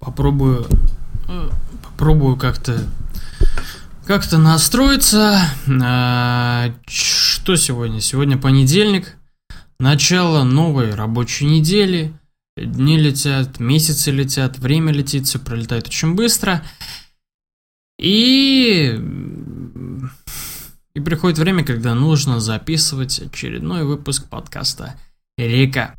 попробую, попробую как-то как-то настроиться. А, что сегодня? Сегодня понедельник, начало новой рабочей недели. Дни летят, месяцы летят, время летит, все пролетает очень быстро. И... И приходит время, когда нужно записывать очередной выпуск подкаста «Река».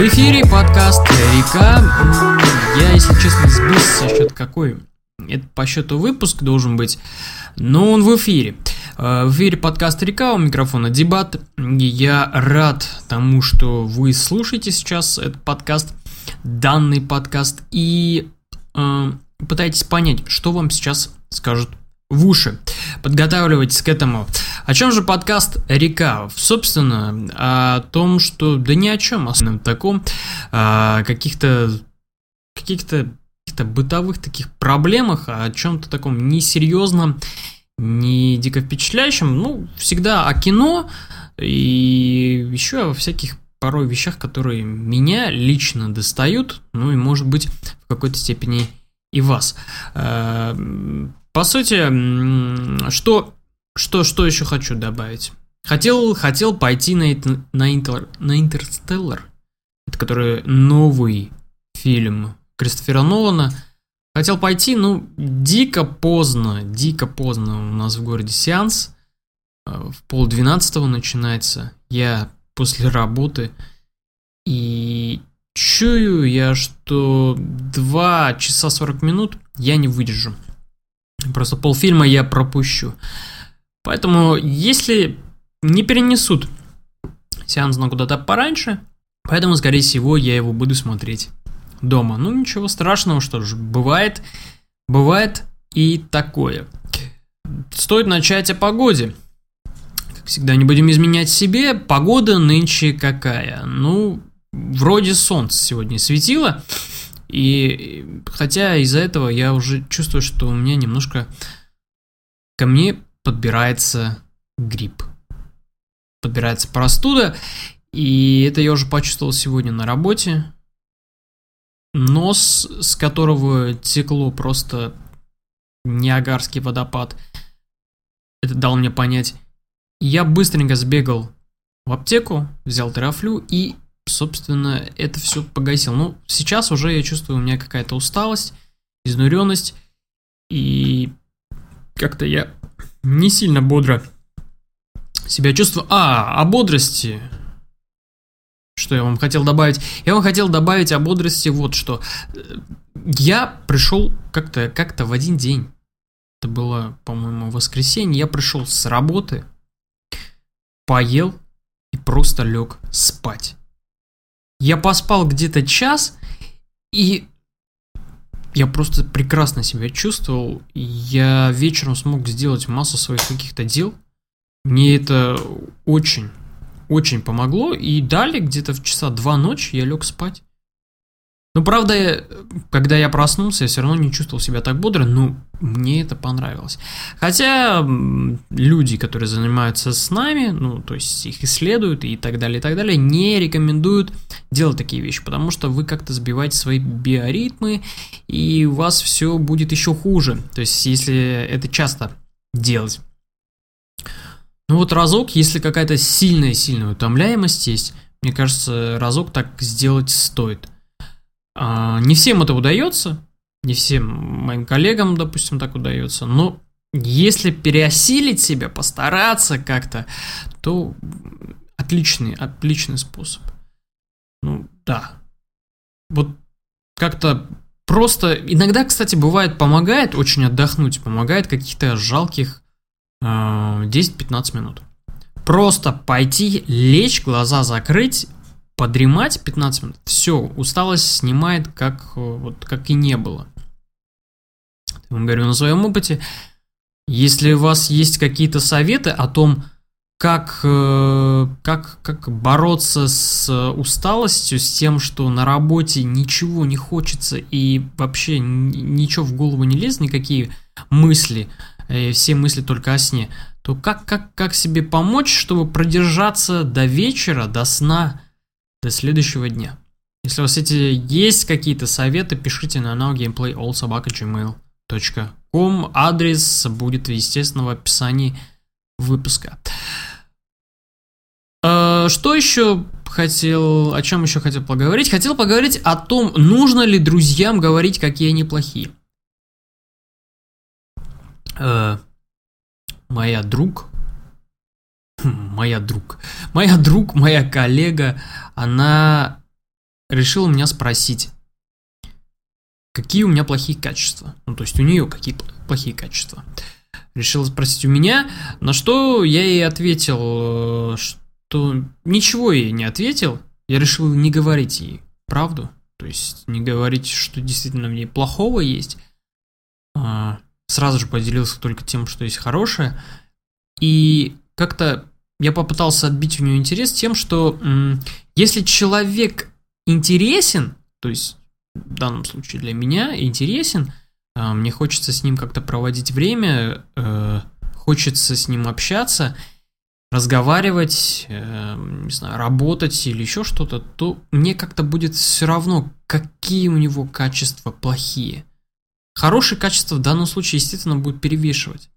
В эфире подкаст «Река». Я, если честно, сбился счет какой. Это по счету выпуск должен быть, но он в эфире. Э, в эфире подкаст «Река», у микрофона Дебат. Я рад тому, что вы слушаете сейчас этот подкаст, данный подкаст, и э, пытаетесь понять, что вам сейчас скажут в уши. Подготавливайтесь к этому. О чем же подкаст «Река»? Собственно, о том, что... Да ни о чем особенном таком. О каких-то... Каких-то каких-то бытовых таких проблемах, о чем-то таком несерьезном, не дико впечатляющем. Ну, всегда о кино и еще о всяких порой вещах, которые меня лично достают, ну и, может быть, в какой-то степени и вас. По сути, что, что, что еще хочу добавить? Хотел, хотел пойти на, на, интер, на Интерстеллар, это который новый фильм Кристофера Нолана. Хотел пойти, ну, дико поздно, дико поздно у нас в городе сеанс. Э, в пол двенадцатого начинается. Я после работы. И чую я, что 2 часа 40 минут я не выдержу. Просто полфильма я пропущу. Поэтому, если не перенесут сеанс на куда-то пораньше, поэтому, скорее всего, я его буду смотреть дома. Ну, ничего страшного, что же, бывает, бывает и такое. Стоит начать о погоде. Как всегда, не будем изменять себе. Погода нынче какая? Ну, вроде солнце сегодня светило, и хотя из-за этого я уже чувствую, что у меня немножко ко мне подбирается грипп. Подбирается простуда, и это я уже почувствовал сегодня на работе. Нос, с которого текло просто Ниагарский водопад, это дал мне понять. Я быстренько сбегал в аптеку, взял терафлю и собственно, это все погасил. Ну, сейчас уже я чувствую, у меня какая-то усталость, изнуренность, и как-то я не сильно бодро себя чувствую. А, о бодрости. Что я вам хотел добавить? Я вам хотел добавить о бодрости вот что. Я пришел как-то как в один день. Это было, по-моему, воскресенье. Я пришел с работы, поел и просто лег спать. Я поспал где-то час, и я просто прекрасно себя чувствовал. Я вечером смог сделать массу своих каких-то дел. Мне это очень, очень помогло. И далее, где-то в часа два ночи, я лег спать. Ну, правда, когда я проснулся, я все равно не чувствовал себя так бодро, но мне это понравилось. Хотя люди, которые занимаются с нами, ну, то есть их исследуют и так далее, и так далее, не рекомендуют делать такие вещи, потому что вы как-то сбиваете свои биоритмы, и у вас все будет еще хуже. То есть, если это часто делать. Ну вот разок, если какая-то сильная-сильная утомляемость есть, мне кажется, разок так сделать стоит – не всем это удается, не всем моим коллегам, допустим, так удается, но если переосилить себя, постараться как-то, то отличный, отличный способ. Ну, да. Вот как-то просто... Иногда, кстати, бывает, помогает очень отдохнуть, помогает каких-то жалких э, а, 10-15 минут. Просто пойти, лечь, глаза закрыть, подремать 15 минут, все, усталость снимает, как, вот, как и не было. Я говорю на своем опыте, если у вас есть какие-то советы о том, как, э, как, как бороться с усталостью, с тем, что на работе ничего не хочется и вообще ничего в голову не лезет, никакие мысли, э, все мысли только о сне, то как, как, как себе помочь, чтобы продержаться до вечера, до сна, до следующего дня? Если у вас эти есть какие-то советы, пишите на nowgameplayallsobaka.gmail.com Адрес будет, естественно, в описании выпуска. Э, что еще хотел, о чем еще хотел поговорить? Хотел поговорить о том, нужно ли друзьям говорить, какие они плохие. Э, моя друг, моя друг, моя друг, моя коллега, она решила меня спросить, какие у меня плохие качества. Ну, то есть у нее какие плохие качества. Решила спросить у меня, на что я ей ответил, что то ничего ей не ответил. Я решил не говорить ей правду. То есть не говорить, что действительно в ней плохого есть. А, сразу же поделился только тем, что есть хорошее. И как-то я попытался отбить у нее интерес тем, что если человек интересен, то есть в данном случае для меня интересен, а, мне хочется с ним как-то проводить время, э, хочется с ним общаться – разговаривать, э, не знаю, работать или еще что-то, то мне как-то будет все равно, какие у него качества плохие. Хорошие качества в данном случае, естественно, будут перевешивать.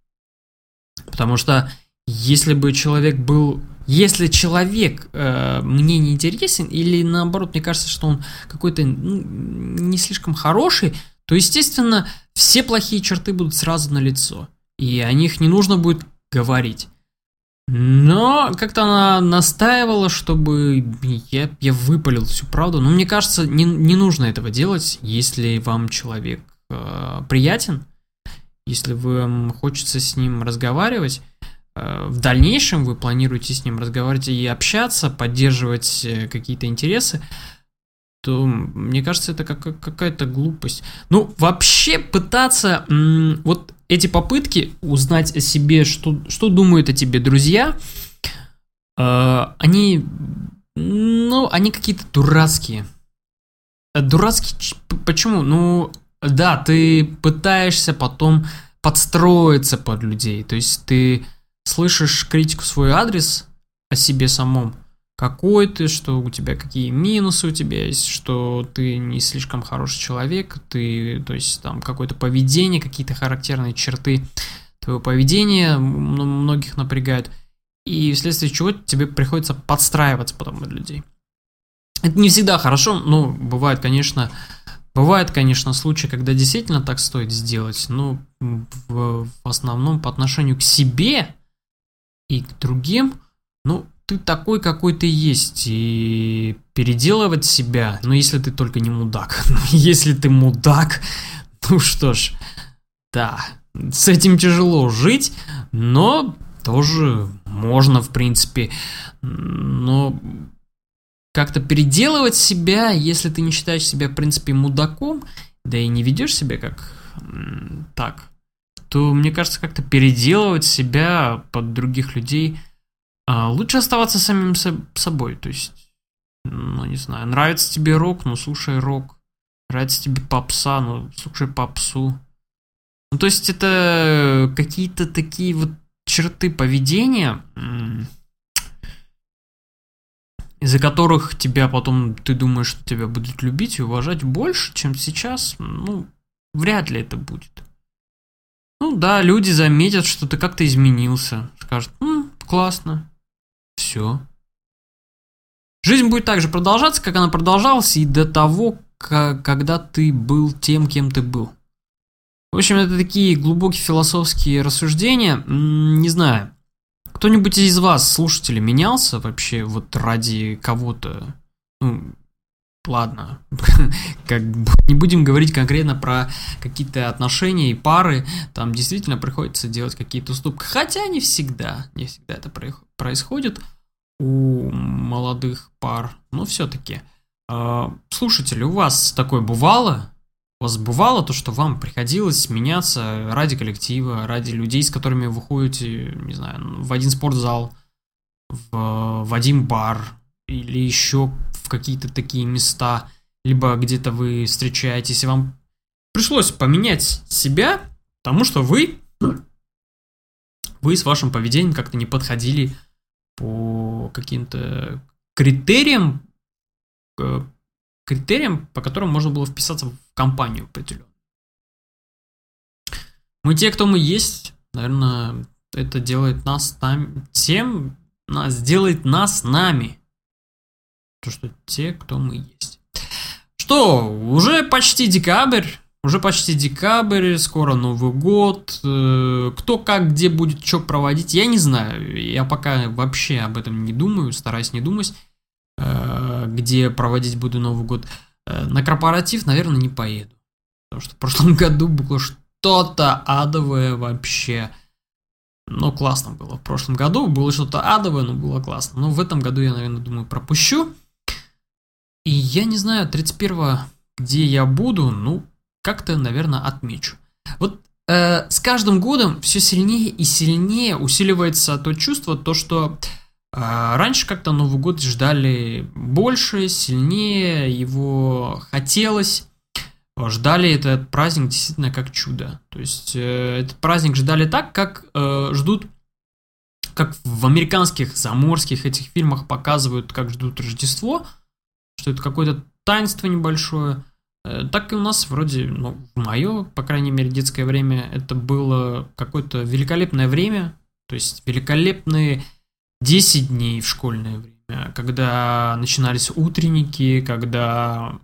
Потому что если бы человек был... Если человек э, мне не интересен, или наоборот, мне кажется, что он какой-то ну, не слишком хороший, то, естественно, все плохие черты будут сразу на лицо. И о них не нужно будет говорить. Но как-то она настаивала, чтобы я, я выпалил всю правду. Но мне кажется, не, не нужно этого делать, если вам человек э, приятен, если вам хочется с ним разговаривать. Э, в дальнейшем вы планируете с ним разговаривать и общаться, поддерживать э, какие-то интересы то мне кажется, это как, какая-то глупость. Ну, вообще пытаться вот эти попытки узнать о себе, что, что думают о тебе друзья, э, они, ну, они какие-то дурацкие. Э, дурацкие, почему? Ну, да, ты пытаешься потом подстроиться под людей, то есть ты слышишь критику в свой адрес о себе самом, какой ты, что у тебя какие минусы у тебя есть, что ты не слишком хороший человек, ты, то есть там какое-то поведение, какие-то характерные черты твоего поведения многих напрягают, и вследствие чего тебе приходится подстраиваться потом под людей. Это не всегда хорошо, но бывает, конечно, бывает, конечно, случаи, когда действительно так стоит сделать, но в, в основном по отношению к себе и к другим, ну, ты такой, какой ты есть, и переделывать себя, ну, если ты только не мудак. если ты мудак, ну что ж, да, с этим тяжело жить, но тоже можно, в принципе, но как-то переделывать себя, если ты не считаешь себя, в принципе, мудаком, да и не ведешь себя как так, то, мне кажется, как-то переделывать себя под других людей – а, лучше оставаться самим собой, то есть, ну, не знаю, нравится тебе рок, ну, слушай рок. Нравится тебе попса, ну, слушай попсу. Ну, то есть, это какие-то такие вот черты поведения, из-за которых тебя потом, ты думаешь, что тебя будут любить и уважать больше, чем сейчас, ну, вряд ли это будет. Ну да, люди заметят, что ты как-то изменился, скажут, ну, классно, все. Жизнь будет так же продолжаться, как она продолжалась и до того, как, когда ты был тем, кем ты был. В общем, это такие глубокие философские рассуждения. Не знаю, кто-нибудь из вас, слушатели, менялся вообще вот ради кого-то? Ну, ладно, как не будем говорить конкретно про какие-то отношения и пары, там действительно приходится делать какие-то уступки, хотя не всегда, не всегда это происходит у молодых пар, но все-таки. Э, слушатели, у вас такое бывало? У вас бывало то, что вам приходилось меняться ради коллектива, ради людей, с которыми вы ходите, не знаю, в один спортзал, в Вадим бар или еще в какие-то такие места, либо где-то вы встречаетесь, и вам пришлось поменять себя, потому что вы, вы с вашим поведением как-то не подходили по каким-то критериям, э, критериям, по которым можно было вписаться в компанию определенную. Мы те, кто мы есть, наверное, это делает нас там, тем, нас делает нас нами. То, что те, кто мы есть. Что, уже почти декабрь, уже почти декабрь, скоро Новый год. Э, кто как где будет что проводить, я не знаю. Я пока вообще об этом не думаю, стараюсь не думать, э, где проводить буду Новый год. Э, на корпоратив, наверное, не поеду. Потому что в прошлом году было что-то адовое вообще. Ну, классно было. В прошлом году было что-то адовое, но было классно. Но в этом году я, наверное, думаю, пропущу. И я не знаю, 31 где я буду, ну, как-то, наверное, отмечу. Вот э, с каждым годом все сильнее и сильнее усиливается то чувство, то, что э, раньше как-то Новый год ждали больше, сильнее, его хотелось. Ждали этот праздник действительно как чудо. То есть э, этот праздник ждали так, как э, ждут, как в американских заморских этих фильмах показывают, как ждут Рождество, что это какое-то таинство небольшое. Э, так и у нас вроде, ну, мое, по крайней мере, детское время, это было какое-то великолепное время, то есть великолепные 10 дней в школьное время, когда начинались утренники, когда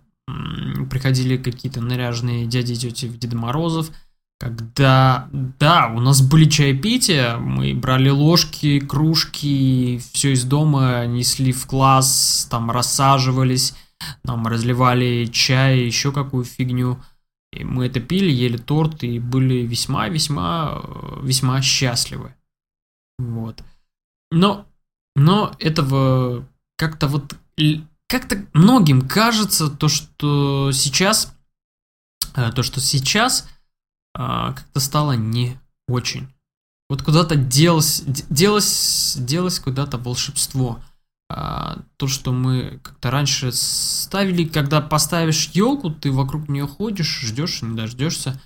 приходили какие-то наряженные дяди и тети в Деда Морозов, когда, да, у нас были чаепития, мы брали ложки, кружки, все из дома несли в класс, там рассаживались, нам разливали чай, еще какую фигню. И мы это пили, ели торт и были весьма-весьма весьма счастливы. Вот. Но, но этого как-то вот как-то многим кажется то, что сейчас э, то, что сейчас а, как-то стало не очень. Вот куда-то делось, делось, делось куда-то волшебство. А, то, что мы как-то раньше ставили, когда поставишь елку, ты вокруг нее ходишь, ждешь, не дождешься,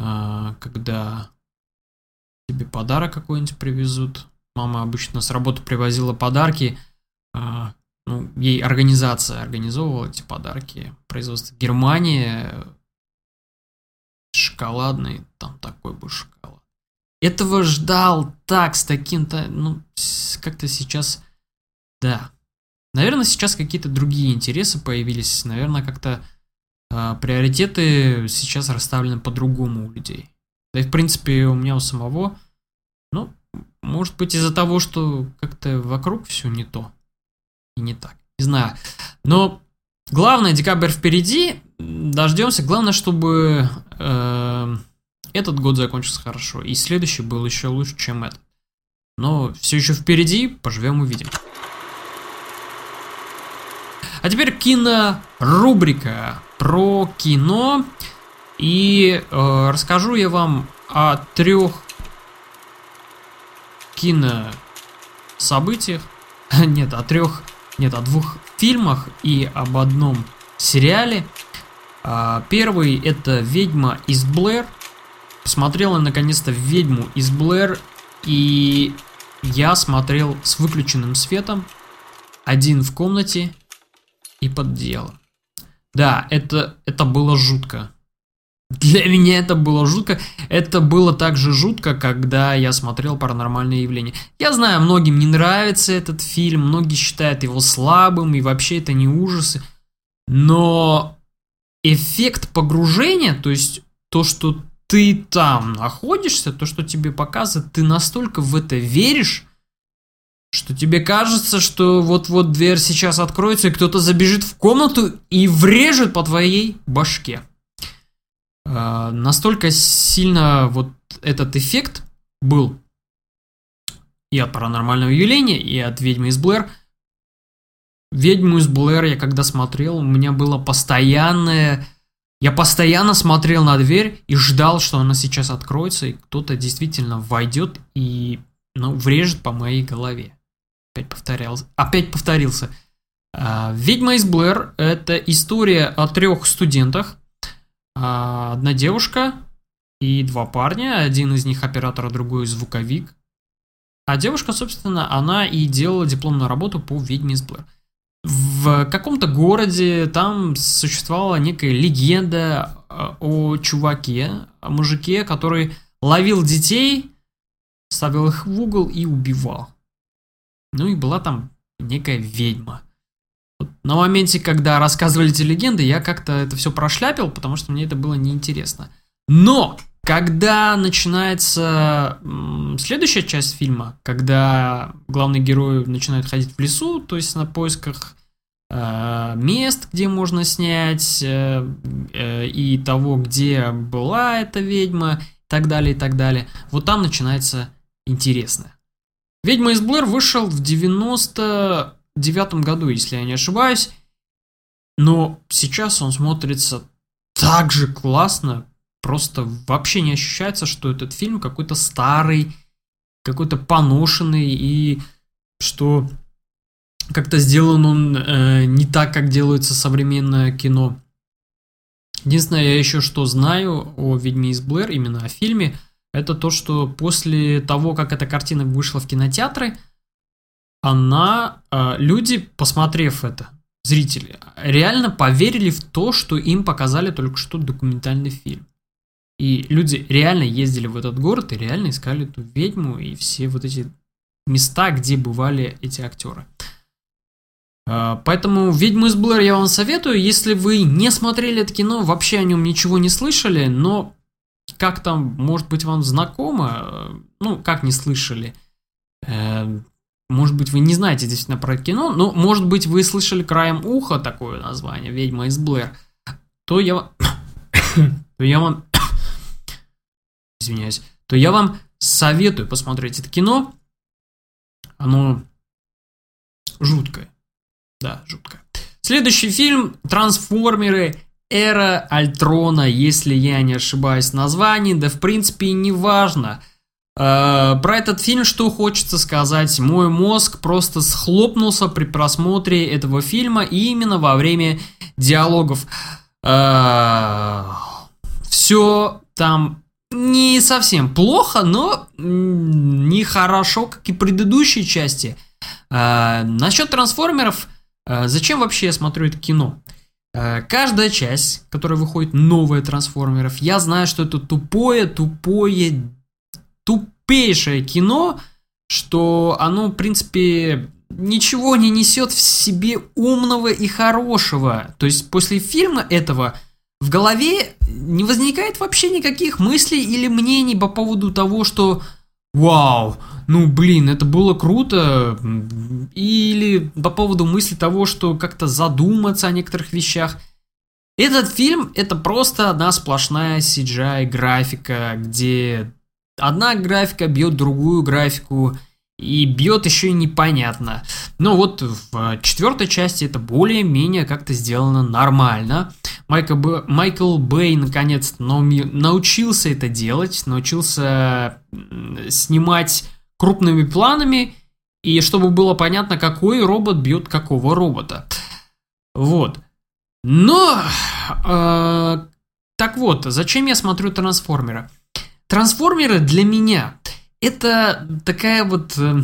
а, когда тебе подарок какой-нибудь привезут. Мама обычно с работы привозила подарки, а, ну, ей организация организовывала эти подарки. Производство Германия, шоколадный, там такой был шоколад. Этого ждал так, с таким-то, ну, как-то сейчас да. Наверное, сейчас какие-то другие интересы появились. Наверное, как-то э, приоритеты сейчас расставлены по-другому у людей. Да и, в принципе, у меня у самого, ну, может быть, из-за того, что как-то вокруг все не то и не так. Не знаю. Но главное, декабрь впереди. Дождемся. Главное, чтобы э, этот год закончился хорошо. И следующий был еще лучше, чем этот. Но все еще впереди. Поживем увидим. А теперь кинорубрика про кино. И э, расскажу я вам о трех кинособытиях. Нет, о трех, нет, о двух фильмах и об одном сериале. А, первый это «Ведьма из Блэр». Посмотрел я наконец-то «Ведьму из Блэр», и я смотрел с выключенным светом, один в комнате, и под дело. Да, это, это было жутко. Для меня это было жутко. Это было так же жутко, когда я смотрел «Паранормальное явление». Я знаю, многим не нравится этот фильм, многие считают его слабым, и вообще это не ужасы. Но эффект погружения, то есть то, что ты там находишься, то, что тебе показывают, ты настолько в это веришь, что тебе кажется, что вот-вот дверь сейчас откроется, и кто-то забежит в комнату и врежет по твоей башке. Э, настолько сильно вот этот эффект был и от паранормального явления, и от ведьмы из Блэр. Ведьму из Блэр я когда смотрел, у меня было постоянное... Я постоянно смотрел на дверь и ждал, что она сейчас откроется, и кто-то действительно войдет и ну, врежет по моей голове. Опять повторялся. Опять повторился. А, «Ведьма из Блэр» — это история о трех студентах. А, одна девушка и два парня. Один из них оператор, а другой звуковик. А девушка, собственно, она и делала дипломную работу по «Ведьме из Блэр». В каком-то городе там существовала некая легенда о чуваке, о мужике, который ловил детей, ставил их в угол и убивал. Ну и была там некая ведьма. Вот на моменте, когда рассказывали эти легенды, я как-то это все прошляпил, потому что мне это было неинтересно. Но, когда начинается следующая часть фильма, когда главный герой начинает ходить в лесу, то есть на поисках э, мест, где можно снять, э, э, и того, где была эта ведьма, и так далее, и так далее, вот там начинается интересное. «Ведьма из Блэр» вышел в 99 году, если я не ошибаюсь. Но сейчас он смотрится так же классно, просто вообще не ощущается, что этот фильм какой-то старый, какой-то поношенный, и что как-то сделан он э, не так, как делается современное кино. Единственное, я еще что знаю о «Ведьме из Блэр», именно о фильме, это то, что после того, как эта картина вышла в кинотеатры, она, э, люди, посмотрев это, зрители, реально поверили в то, что им показали только что документальный фильм. И люди реально ездили в этот город и реально искали эту ведьму и все вот эти места, где бывали эти актеры. Э, поэтому «Ведьму из Блэр» я вам советую. Если вы не смотрели это кино, вообще о нем ничего не слышали, но как там, может быть, вам знакомо, ну, как не слышали, э, может быть, вы не знаете действительно про кино, но, может быть, вы слышали краем уха такое название «Ведьма из Блэр», то я, то я вам, извиняюсь, то я вам советую посмотреть это кино. Оно жуткое. Да, жуткое. Следующий фильм «Трансформеры. Эра Альтрона», если я не ошибаюсь в названии, да в принципе и не важно. Э, про этот фильм что хочется сказать. Мой мозг просто схлопнулся при просмотре этого фильма именно во время диалогов. Э, все там не совсем плохо, но не хорошо, как и предыдущие части. Э, насчет трансформеров, зачем вообще я смотрю это кино? Э, каждая часть, которая выходит новая трансформеров, я знаю, что это тупое, тупое, тупейшее кино, что оно, в принципе, ничего не несет в себе умного и хорошего. То есть после фильма этого в голове не возникает вообще никаких мыслей или мнений по поводу того, что вау, ну блин, это было круто, или по поводу мысли того, что как-то задуматься о некоторых вещах. Этот фильм это просто одна сплошная CGI графика, где одна графика бьет другую графику, и бьет еще и непонятно. Но вот в четвертой части это более-менее как-то сделано нормально. Майкл, Б... Майкл Бэй наконец-то научился это делать, научился снимать крупными планами, и чтобы было понятно, какой робот бьет какого робота. Вот. Но, э, так вот, зачем я смотрю трансформеры? Трансформеры для меня это такая вот... Э,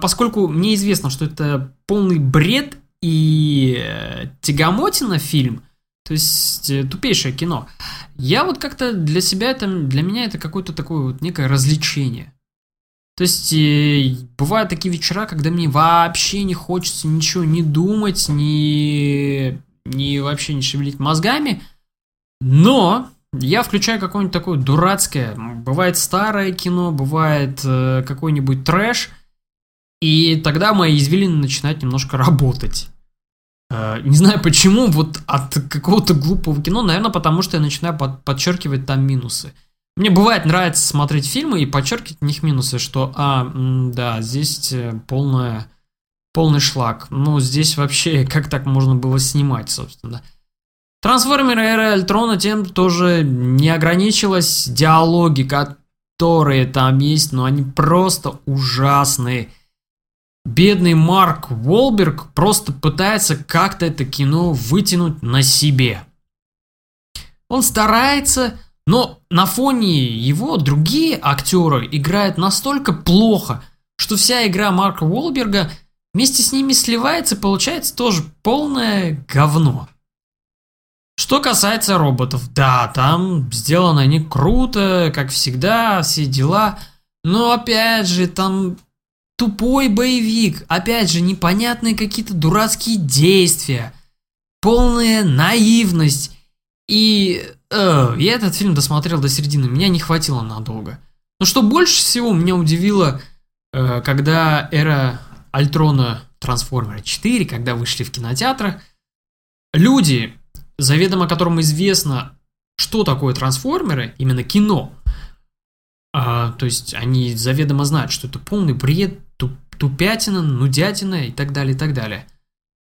поскольку мне известно, что это полный бред и э, тягомотина фильм, то есть э, тупейшее кино, я вот как-то для себя это, для меня это какое-то такое вот некое развлечение. То есть бывают такие вечера, когда мне вообще не хочется ничего не думать, ни, ни вообще не шевелить мозгами, но я включаю какое-нибудь такое дурацкое, бывает старое кино, бывает э, какой-нибудь трэш, и тогда мои извилины начинают немножко работать. Э, не знаю почему, вот от какого-то глупого кино, наверное, потому что я начинаю под, подчеркивать там минусы. Мне бывает нравится смотреть фильмы и подчеркивать в них минусы, что, а, да, здесь э, полная, полный шлак. Ну, здесь вообще, как так можно было снимать, собственно. Трансформеры Эра Альтрона тем тоже не ограничилась диалоги, которые там есть, но они просто ужасные. бедный Марк Уолберг просто пытается как-то это кино вытянуть на себе. Он старается, но на фоне его другие актеры играют настолько плохо, что вся игра Марка Уолберга вместе с ними сливается получается тоже полное говно. Что касается роботов, да, там сделано они круто, как всегда, все дела. Но опять же, там тупой боевик, опять же, непонятные какие-то дурацкие действия, полная наивность. И э, я этот фильм досмотрел до середины, меня не хватило надолго. Но что больше всего меня удивило, э, когда эра Альтрона Трансформера 4, когда вышли в кинотеатрах, люди, заведомо которым известно, что такое трансформеры, именно кино. А, то есть они заведомо знают, что это полный бред, туп, тупятина, нудятина и так далее, и так далее.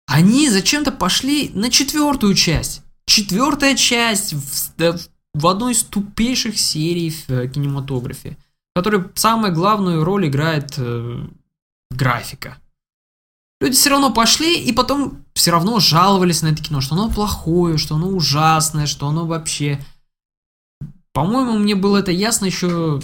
Они зачем-то пошли на четвертую часть. Четвертая часть в, в одной из тупейших серий в э, кинематографе, в которой самую главную роль играет э, графика. Люди все равно пошли и потом все равно жаловались на это кино, что оно плохое, что оно ужасное, что оно вообще... По-моему, мне было это ясно еще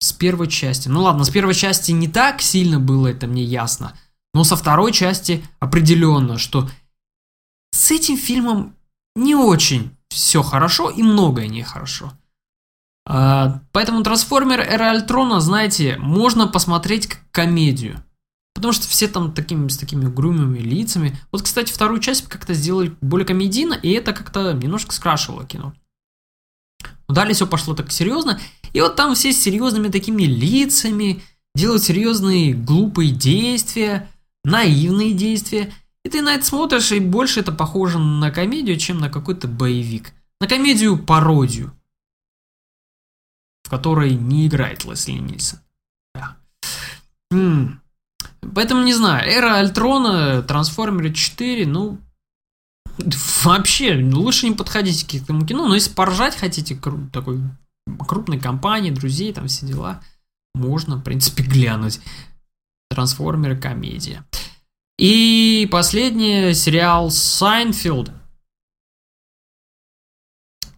с первой части. Ну ладно, с первой части не так сильно было это мне ясно, но со второй части определенно, что с этим фильмом не очень все хорошо и многое нехорошо. А, поэтому Трансформер Эра Альтрона, знаете, можно посмотреть как комедию. Потому что все там такими, с такими угрюмыми лицами. Вот, кстати, вторую часть как-то сделали более комедийно, и это как-то немножко скрашивало кино. Но далее все пошло так серьезно. И вот там все с серьезными такими лицами делают серьезные глупые действия, наивные действия. И ты на это смотришь, и больше это похоже на комедию, чем на какой-то боевик. На комедию-пародию, в которой не играет Лесли Нильсон. Да. Поэтому не знаю, эра Альтрона, Трансформеры 4, ну, вообще, лучше не подходите к этому кино, но если поржать хотите, такой крупной компании, друзей, там все дела, можно, в принципе, глянуть. Трансформеры комедия. И последний сериал Сайнфилд.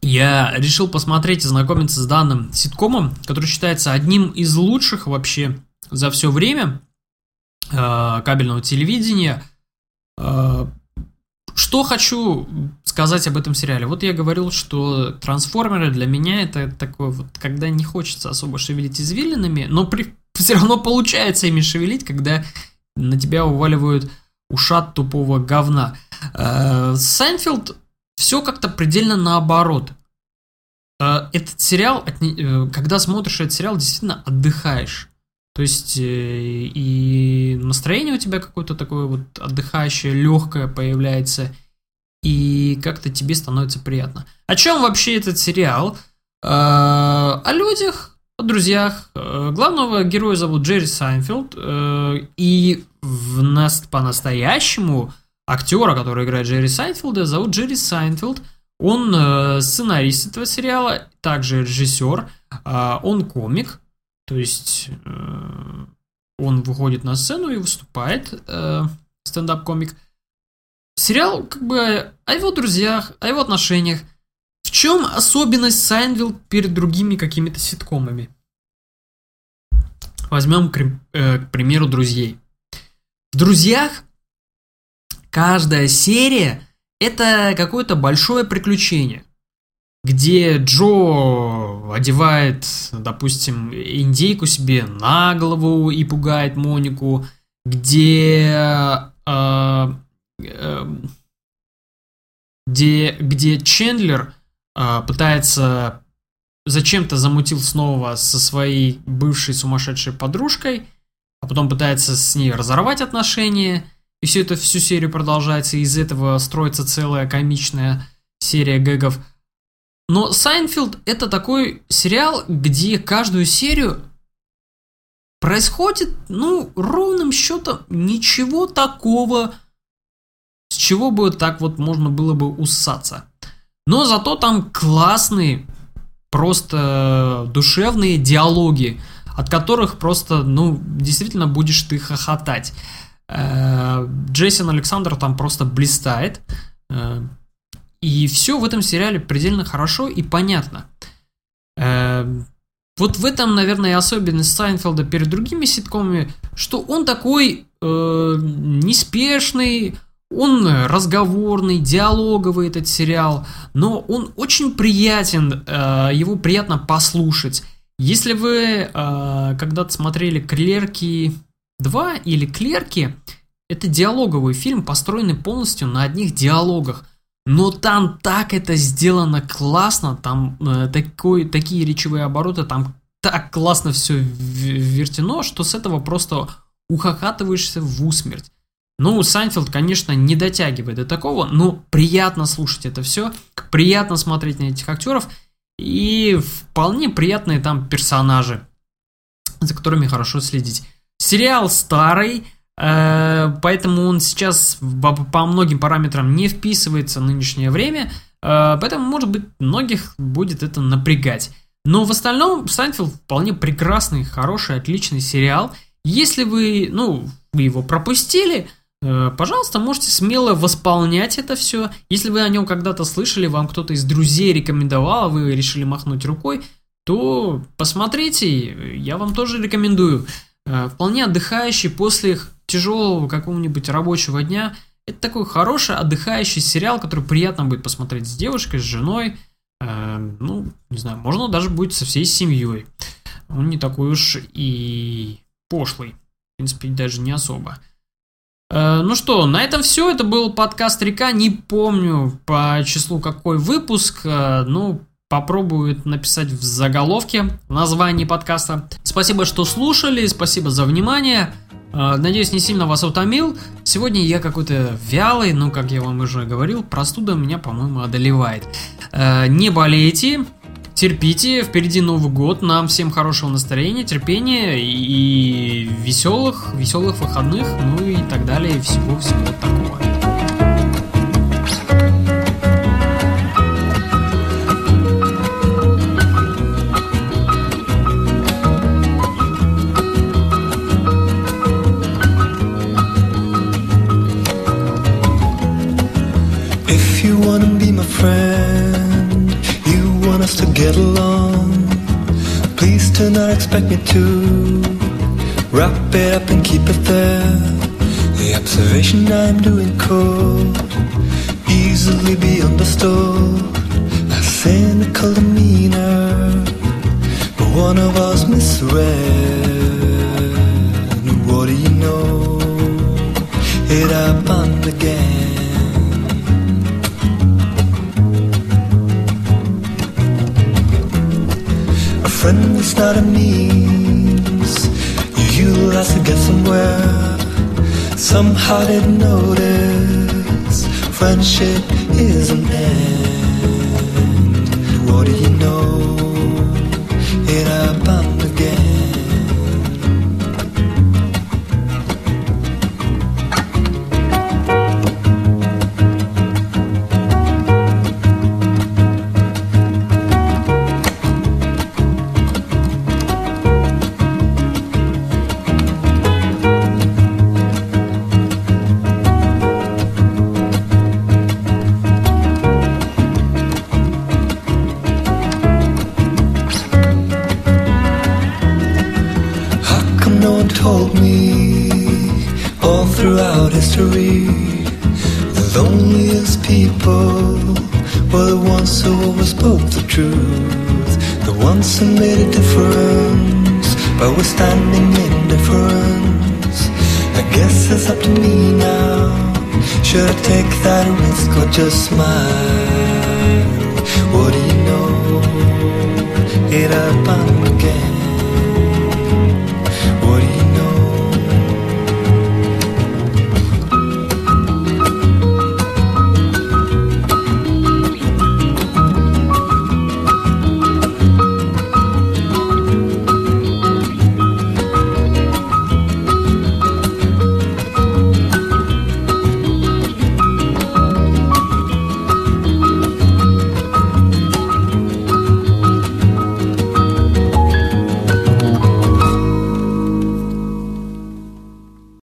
Я решил посмотреть и знакомиться с данным ситкомом, который считается одним из лучших вообще за все время кабельного телевидения. Э, что хочу сказать об этом сериале? Вот я говорил, что трансформеры для меня это такое вот, когда не хочется особо шевелить извилинами, но при, все равно получается ими шевелить, когда на тебя уваливают ушат тупого говна. Э, Сайнфилд все как-то предельно наоборот. Э, этот сериал, э, когда смотришь этот сериал, действительно отдыхаешь. То есть и настроение у тебя какое-то такое вот отдыхающее, легкое появляется, и как-то тебе становится приятно. О чем вообще этот сериал? О людях, о друзьях. Главного героя зовут Джерри Сайнфилд, и в нас по-настоящему актера, который играет Джерри Сайнфилда, зовут Джерри Сайнфилд. Он э, сценарист этого сериала, также режиссер. Э, он комик, то есть э, он выходит на сцену и выступает, э, стендап-комик. Сериал как бы о его друзьях, о его отношениях. В чем особенность Сайнфилд перед другими какими-то ситкомами? Возьмем, к, э, к примеру, друзей. В «Друзьях» каждая серия – это какое-то большое приключение, где Джо одевает, допустим, индейку себе на голову и пугает Монику, где э, э, где, где Чендлер э, пытается зачем-то замутил снова со своей бывшей сумасшедшей подружкой – а потом пытается с ней разорвать отношения, и все это всю серию продолжается, и из этого строится целая комичная серия гэгов. Но Сайнфилд это такой сериал, где каждую серию происходит, ну, ровным счетом ничего такого, с чего бы так вот можно было бы усаться. Но зато там классные, просто душевные диалоги – от которых просто, ну, действительно будешь ты хохотать. Э, Джейсон Александр там просто блистает. И все в этом сериале предельно хорошо и понятно. Вот в этом, наверное, и особенность Сайнфелда перед другими ситкомами, что он такой э, неспешный, он разговорный, диалоговый этот сериал, но он очень приятен, э, его приятно послушать. Если вы э, когда-то смотрели «Клерки 2» или «Клерки», это диалоговый фильм, построенный полностью на одних диалогах. Но там так это сделано классно, там э, такой, такие речевые обороты, там так классно все вертено, что с этого просто ухахатываешься в усмерть. Ну, Сайнфилд, конечно, не дотягивает до такого, но приятно слушать это все, приятно смотреть на этих актеров, и вполне приятные там персонажи, за которыми хорошо следить. Сериал старый, поэтому он сейчас по многим параметрам не вписывается в нынешнее время, э, поэтому, может быть, многих будет это напрягать. Но в остальном Сайнфилд вполне прекрасный, хороший, отличный сериал. Если вы, ну, вы его пропустили, Э, пожалуйста, можете смело восполнять это все. Если вы о нем когда-то слышали, вам кто-то из друзей рекомендовал, а вы решили махнуть рукой, то посмотрите, я вам тоже рекомендую. Э, вполне отдыхающий после тяжелого какого-нибудь рабочего дня. Это такой хороший отдыхающий сериал, который приятно будет посмотреть с девушкой, с женой. Э, ну, не знаю, можно даже будет со всей семьей. Он не такой уж и пошлый. В принципе, даже не особо. Э, ну что, на этом все. Это был подкаст Река. Не помню по числу какой выпуск. Э, ну, попробую написать в заголовке название подкаста. Спасибо, что слушали. Спасибо за внимание. Э, надеюсь, не сильно вас утомил. Сегодня я какой-то вялый, но, как я вам уже говорил, простуда меня, по-моему, одолевает. Не болейте, терпите, впереди Новый год, нам всем хорошего настроения, терпения и веселых, веселых выходных, ну и так далее, всего-всего такого. Friend is not a means you utilize to get somewhere. Somehow didn't notice friendship is an end. What do you know? Ones who always spoke the truth. The ones who made a difference by withstanding indifference. I guess it's up to me now. Should I take that risk or just smile? What do you know? It happened again.